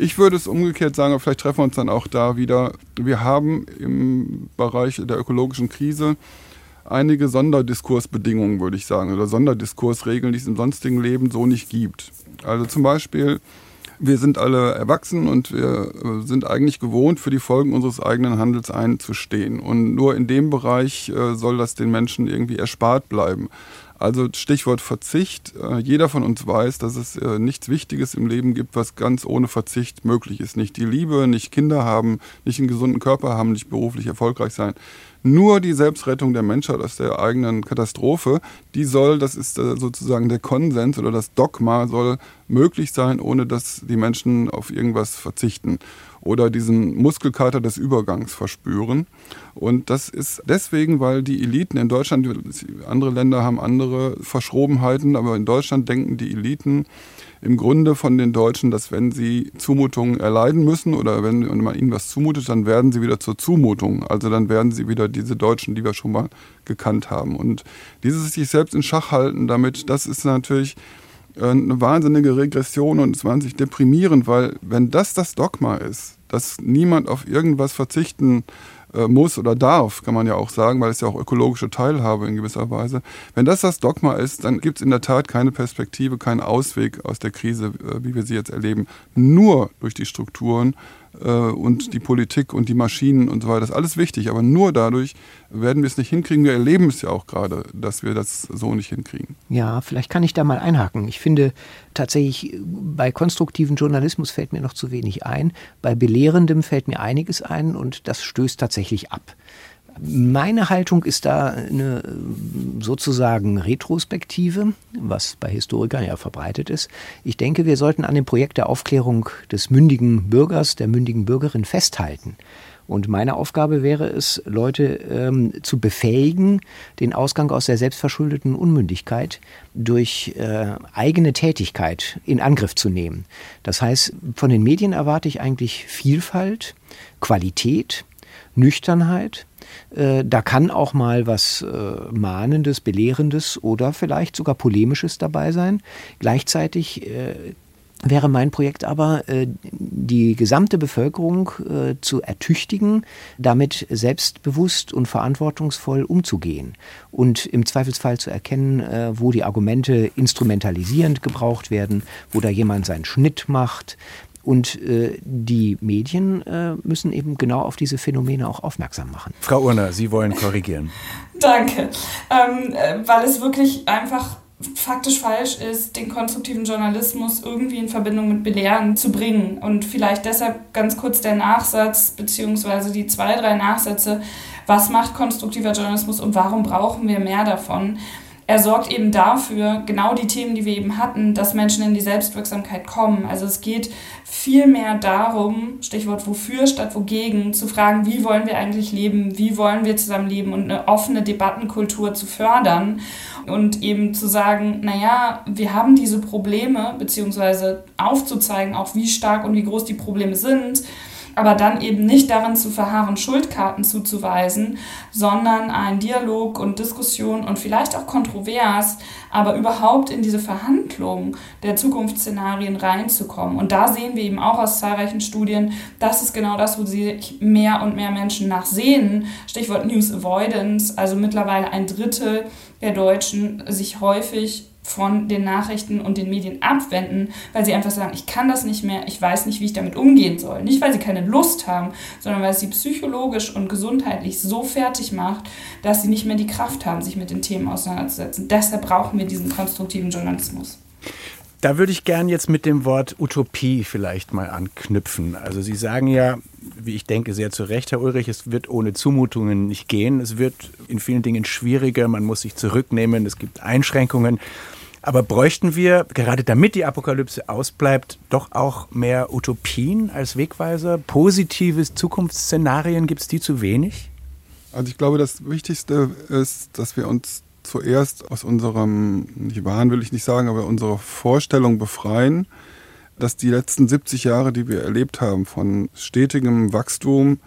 Ich würde es umgekehrt sagen, aber vielleicht treffen wir uns dann auch da wieder. Wir haben im Bereich der ökologischen Krise einige Sonderdiskursbedingungen, würde ich sagen, oder Sonderdiskursregeln, die es im sonstigen Leben so nicht gibt. Also zum Beispiel wir sind alle erwachsen und wir äh, sind eigentlich gewohnt, für die Folgen unseres eigenen Handels einzustehen. Und nur in dem Bereich äh, soll das den Menschen irgendwie erspart bleiben. Also Stichwort Verzicht. Äh, jeder von uns weiß, dass es äh, nichts Wichtiges im Leben gibt, was ganz ohne Verzicht möglich ist. Nicht die Liebe, nicht Kinder haben, nicht einen gesunden Körper haben, nicht beruflich erfolgreich sein. Nur die Selbstrettung der Menschheit aus der eigenen Katastrophe, die soll, das ist äh, sozusagen der Konsens oder das Dogma, soll möglich sein, ohne dass die Menschen auf irgendwas verzichten oder diesen Muskelkater des Übergangs verspüren. Und das ist deswegen, weil die Eliten in Deutschland, andere Länder haben andere Verschrobenheiten, aber in Deutschland denken die Eliten im Grunde von den Deutschen, dass wenn sie Zumutungen erleiden müssen oder wenn man ihnen was zumutet, dann werden sie wieder zur Zumutung. Also dann werden sie wieder diese Deutschen, die wir schon mal gekannt haben. Und dieses sich selbst in Schach halten damit, das ist natürlich eine wahnsinnige Regression und es wahnsinnig deprimierend, weil wenn das das Dogma ist, dass niemand auf irgendwas verzichten äh, muss oder darf, kann man ja auch sagen, weil es ja auch ökologische Teilhabe in gewisser Weise. Wenn das das Dogma ist, dann gibt es in der Tat keine Perspektive, keinen Ausweg aus der Krise, äh, wie wir sie jetzt erleben. Nur durch die Strukturen äh, und die Politik und die Maschinen und so weiter. Das ist alles wichtig, aber nur dadurch werden wir es nicht hinkriegen. Wir erleben es ja auch gerade, dass wir das so nicht hinkriegen. Ja, vielleicht kann ich da mal einhaken. Ich finde tatsächlich, bei konstruktivem Journalismus fällt mir noch zu wenig ein. Bei belehrendem fällt mir einiges ein und das stößt tatsächlich ab. Meine Haltung ist da eine sozusagen Retrospektive, was bei Historikern ja verbreitet ist. Ich denke, wir sollten an dem Projekt der Aufklärung des mündigen Bürgers, der mündigen Bürgerin festhalten. Und meine Aufgabe wäre es, Leute ähm, zu befähigen, den Ausgang aus der selbstverschuldeten Unmündigkeit durch äh, eigene Tätigkeit in Angriff zu nehmen. Das heißt, von den Medien erwarte ich eigentlich Vielfalt, Qualität, Nüchternheit, äh, da kann auch mal was äh, Mahnendes, Belehrendes oder vielleicht sogar Polemisches dabei sein. Gleichzeitig äh, wäre mein Projekt aber, die gesamte Bevölkerung zu ertüchtigen, damit selbstbewusst und verantwortungsvoll umzugehen und im Zweifelsfall zu erkennen, wo die Argumente instrumentalisierend gebraucht werden, wo da jemand seinen Schnitt macht, und äh, die Medien äh, müssen eben genau auf diese Phänomene auch aufmerksam machen. Frau Urner, Sie wollen korrigieren. *laughs* Danke. Ähm, äh, weil es wirklich einfach faktisch falsch ist, den konstruktiven Journalismus irgendwie in Verbindung mit Belehren zu bringen. Und vielleicht deshalb ganz kurz der Nachsatz, beziehungsweise die zwei, drei Nachsätze. Was macht konstruktiver Journalismus und warum brauchen wir mehr davon? Er sorgt eben dafür, genau die Themen, die wir eben hatten, dass Menschen in die Selbstwirksamkeit kommen. Also es geht viel mehr darum, Stichwort wofür statt wogegen, zu fragen, wie wollen wir eigentlich leben, wie wollen wir zusammen leben und eine offene Debattenkultur zu fördern und eben zu sagen, naja, wir haben diese Probleme, beziehungsweise aufzuzeigen, auch wie stark und wie groß die Probleme sind aber dann eben nicht darin zu verharren, Schuldkarten zuzuweisen, sondern einen Dialog und Diskussion und vielleicht auch kontrovers, aber überhaupt in diese Verhandlung der Zukunftsszenarien reinzukommen. Und da sehen wir eben auch aus zahlreichen Studien, das ist genau das, wo sich mehr und mehr Menschen nachsehen. Stichwort News Avoidance, also mittlerweile ein Drittel der Deutschen sich häufig von den Nachrichten und den Medien abwenden, weil sie einfach sagen, ich kann das nicht mehr, ich weiß nicht, wie ich damit umgehen soll. Nicht, weil sie keine Lust haben, sondern weil es sie psychologisch und gesundheitlich so fertig macht, dass sie nicht mehr die Kraft haben, sich mit den Themen auseinanderzusetzen. Deshalb brauchen wir diesen konstruktiven Journalismus. Da würde ich gern jetzt mit dem Wort Utopie vielleicht mal anknüpfen. Also Sie sagen ja, wie ich denke, sehr zu Recht, Herr Ulrich, es wird ohne Zumutungen nicht gehen. Es wird in vielen Dingen schwieriger, man muss sich zurücknehmen, es gibt Einschränkungen. Aber bräuchten wir, gerade damit die Apokalypse ausbleibt, doch auch mehr Utopien als Wegweiser? Positive Zukunftsszenarien, gibt es die zu wenig? Also ich glaube, das Wichtigste ist, dass wir uns zuerst aus unserem, nicht Wahn will ich nicht sagen, aber unserer Vorstellung befreien, dass die letzten 70 Jahre, die wir erlebt haben, von stetigem Wachstum,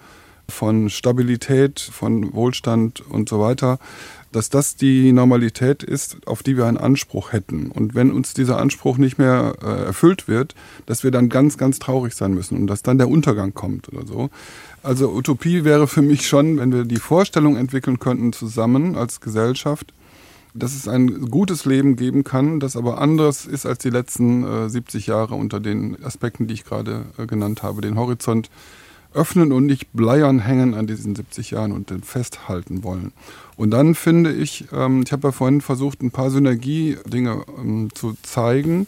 von Stabilität, von Wohlstand und so weiter, dass das die Normalität ist, auf die wir einen Anspruch hätten. Und wenn uns dieser Anspruch nicht mehr äh, erfüllt wird, dass wir dann ganz, ganz traurig sein müssen und dass dann der Untergang kommt oder so. Also Utopie wäre für mich schon, wenn wir die Vorstellung entwickeln könnten zusammen als Gesellschaft, dass es ein gutes Leben geben kann, das aber anders ist als die letzten äh, 70 Jahre unter den Aspekten, die ich gerade äh, genannt habe. Den Horizont öffnen und nicht bleiern hängen an diesen 70 Jahren und den festhalten wollen. Und dann finde ich, ähm, ich habe ja vorhin versucht, ein paar Synergie-Dinge ähm, zu zeigen.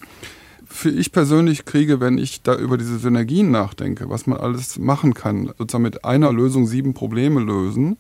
Für ich persönlich kriege, wenn ich da über diese Synergien nachdenke, was man alles machen kann, sozusagen mit einer Lösung sieben Probleme lösen,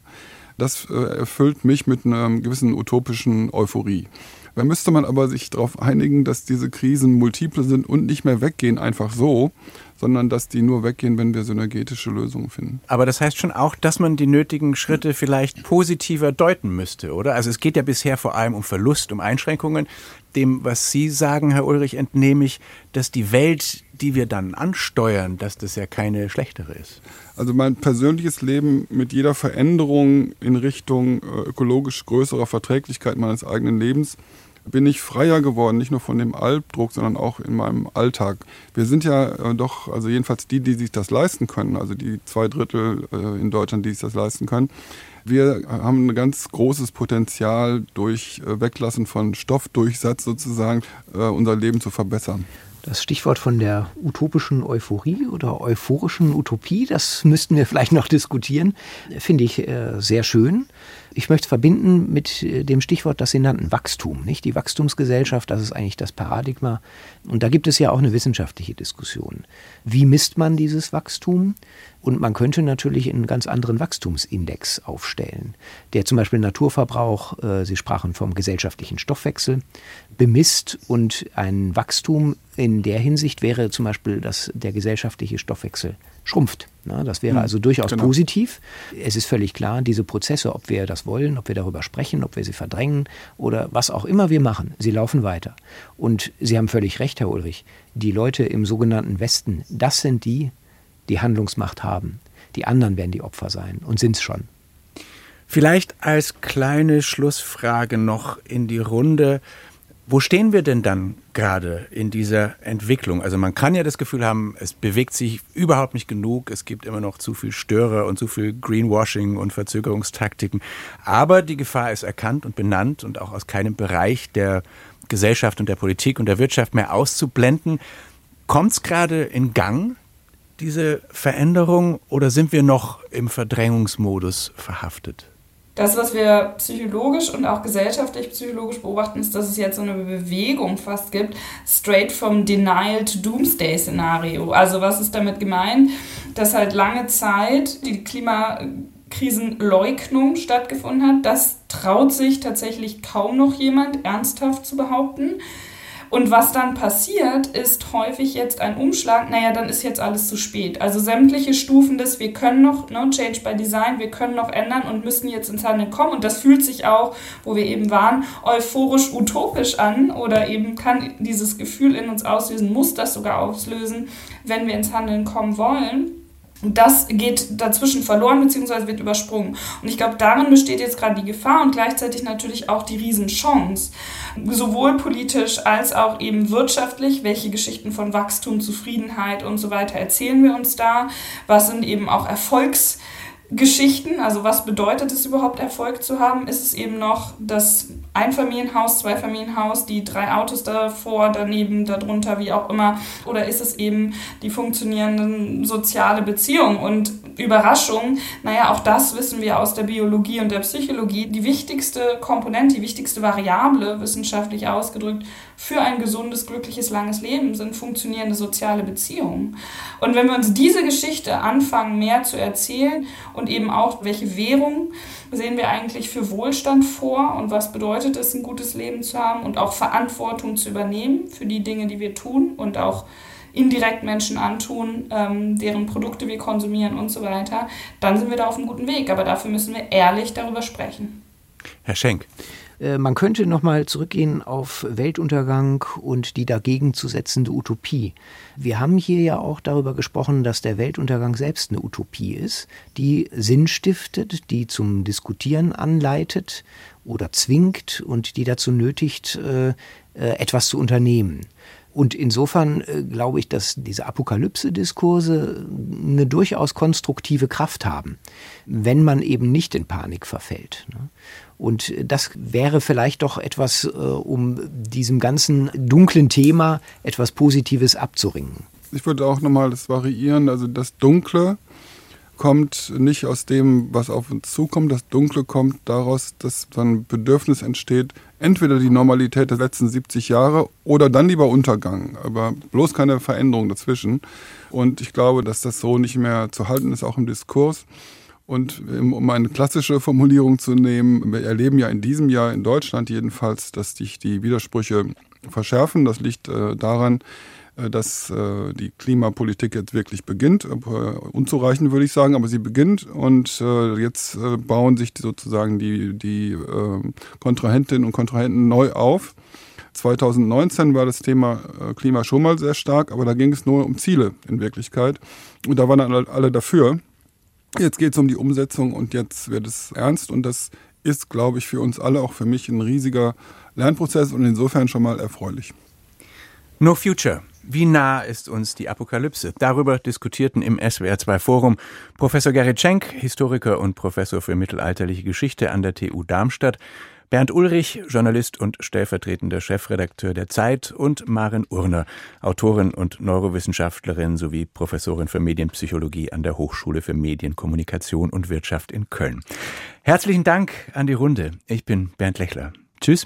das äh, erfüllt mich mit einer gewissen utopischen Euphorie. Da müsste man aber sich darauf einigen, dass diese Krisen multiple sind und nicht mehr weggehen einfach so, sondern dass die nur weggehen, wenn wir synergetische Lösungen finden. Aber das heißt schon auch, dass man die nötigen Schritte vielleicht positiver deuten müsste, oder? Also es geht ja bisher vor allem um Verlust, um Einschränkungen. Dem, was Sie sagen, Herr Ulrich, entnehme ich, dass die Welt, die wir dann ansteuern, dass das ja keine schlechtere ist. Also mein persönliches Leben mit jeder Veränderung in Richtung äh, ökologisch größerer Verträglichkeit meines eigenen Lebens bin ich freier geworden, nicht nur von dem Albdruck, sondern auch in meinem Alltag. Wir sind ja äh, doch, also jedenfalls die, die sich das leisten können, also die zwei Drittel äh, in Deutschland, die sich das leisten können. Wir haben ein ganz großes Potenzial durch äh, Weglassen von Stoffdurchsatz sozusagen, unser Leben zu verbessern. Das Stichwort von der utopischen Euphorie oder euphorischen Utopie, das müssten wir *laughs* vielleicht noch diskutieren, finde ich sehr schön. Ich möchte verbinden mit äh, dem Stichwort, das Sie nannten, Wachstum. Nicht? Die Wachstumsgesellschaft, das ist eigentlich das Paradigma. Und da gibt es ja auch eine wissenschaftliche Diskussion. Wie misst man dieses Wachstum? Und man könnte natürlich einen ganz anderen Wachstumsindex aufstellen, der zum Beispiel Naturverbrauch, äh, Sie sprachen vom gesellschaftlichen Stoffwechsel, bemisst und ein Wachstum in der Hinsicht wäre zum Beispiel, dass der gesellschaftliche Stoffwechsel schrumpft. Na, das wäre hm, also durchaus genau. positiv. Es ist völlig klar, diese Prozesse, ob wir das wollen, ob wir darüber sprechen, ob wir sie verdrängen oder was auch immer wir machen, sie laufen weiter. Und Sie haben völlig recht, Herr Ulrich, die Leute im sogenannten Westen, das sind die, die Handlungsmacht haben. Die anderen werden die Opfer sein und sind es schon. Vielleicht als kleine Schlussfrage noch in die Runde. Wo stehen wir denn dann gerade in dieser Entwicklung? Also man kann ja das Gefühl haben, es bewegt sich überhaupt nicht genug, es gibt immer noch zu viel Störer und zu viel Greenwashing und Verzögerungstaktiken. Aber die Gefahr ist erkannt und benannt und auch aus keinem Bereich der Gesellschaft und der Politik und der Wirtschaft mehr auszublenden. Kommt es gerade in Gang, diese Veränderung, oder sind wir noch im Verdrängungsmodus verhaftet? Das, was wir psychologisch und auch gesellschaftlich psychologisch beobachten, ist, dass es jetzt so eine Bewegung fast gibt, straight from denial to doomsday Szenario. Also was ist damit gemeint? Dass halt lange Zeit die Klimakrisenleugnung stattgefunden hat. Das traut sich tatsächlich kaum noch jemand ernsthaft zu behaupten. Und was dann passiert, ist häufig jetzt ein Umschlag, naja, dann ist jetzt alles zu spät. Also sämtliche Stufen des, wir können noch, ne, Change by Design, wir können noch ändern und müssen jetzt ins Handeln kommen. Und das fühlt sich auch, wo wir eben waren, euphorisch utopisch an oder eben kann dieses Gefühl in uns auslösen, muss das sogar auslösen, wenn wir ins Handeln kommen wollen. Und das geht dazwischen verloren bzw. wird übersprungen. Und ich glaube, darin besteht jetzt gerade die Gefahr und gleichzeitig natürlich auch die Riesenchance, sowohl politisch als auch eben wirtschaftlich. Welche Geschichten von Wachstum, Zufriedenheit und so weiter erzählen wir uns da? Was sind eben auch Erfolgs- Geschichten, also was bedeutet es überhaupt Erfolg zu haben? Ist es eben noch das Einfamilienhaus, Zweifamilienhaus, die drei Autos davor, daneben, darunter, wie auch immer? Oder ist es eben die funktionierenden soziale Beziehung? Und Überraschung, naja, auch das wissen wir aus der Biologie und der Psychologie. Die wichtigste Komponente, die wichtigste Variable, wissenschaftlich ausgedrückt, für ein gesundes, glückliches, langes Leben sind funktionierende soziale Beziehungen. Und wenn wir uns diese Geschichte anfangen, mehr zu erzählen und eben auch, welche Währung sehen wir eigentlich für Wohlstand vor und was bedeutet es, ein gutes Leben zu haben und auch Verantwortung zu übernehmen für die Dinge, die wir tun und auch indirekt Menschen antun, ähm, deren Produkte wir konsumieren und so weiter, dann sind wir da auf einem guten Weg. Aber dafür müssen wir ehrlich darüber sprechen. Herr Schenk. Äh, man könnte nochmal zurückgehen auf Weltuntergang und die dagegen zu setzende Utopie. Wir haben hier ja auch darüber gesprochen, dass der Weltuntergang selbst eine Utopie ist, die Sinn stiftet, die zum Diskutieren anleitet oder zwingt und die dazu nötigt, äh, äh, etwas zu unternehmen. Und insofern glaube ich, dass diese Apokalypse-Diskurse eine durchaus konstruktive Kraft haben, wenn man eben nicht in Panik verfällt. Und das wäre vielleicht doch etwas, äh, um diesem ganzen dunklen Thema etwas Positives abzuringen. Ich würde auch nochmal das variieren. Also das Dunkle kommt nicht aus dem, was auf uns zukommt. Das Dunkle kommt daraus, dass dann Bedürfnis entsteht, entweder die Normalität der letzten 70 Jahre oder dann lieber Untergang. Aber bloß keine Veränderung dazwischen. Und ich glaube, dass das so nicht mehr zu halten ist, auch im Diskurs. Und um eine klassische Formulierung zu nehmen, wir erleben ja in diesem Jahr in Deutschland jedenfalls, dass sich die Widersprüche verschärfen. Das liegt äh, daran, äh, dass äh, die Klimapolitik jetzt wirklich beginnt. Unzureichend würde ich sagen, aber sie beginnt und jetzt bauen sich sozusagen die, die Kontrahentinnen und Kontrahenten neu auf. 2019 war das Thema Klima schon mal sehr stark, aber da ging es nur um Ziele in Wirklichkeit. Und da waren dann alle dafür. Jetzt geht es um die Umsetzung und jetzt wird es ernst und das ist, glaube ich, für uns alle, auch für mich, ein riesiger Lernprozess und insofern schon mal erfreulich. No Future. Wie nah ist uns die Apokalypse? Darüber diskutierten im SWR2 Forum Professor Gerrit Schenk, Historiker und Professor für mittelalterliche Geschichte an der TU Darmstadt, Bernd Ulrich, Journalist und stellvertretender Chefredakteur der Zeit und Maren Urner, Autorin und Neurowissenschaftlerin sowie Professorin für Medienpsychologie an der Hochschule für Medienkommunikation und Wirtschaft in Köln. Herzlichen Dank an die Runde. Ich bin Bernd Lechler. Tschüss.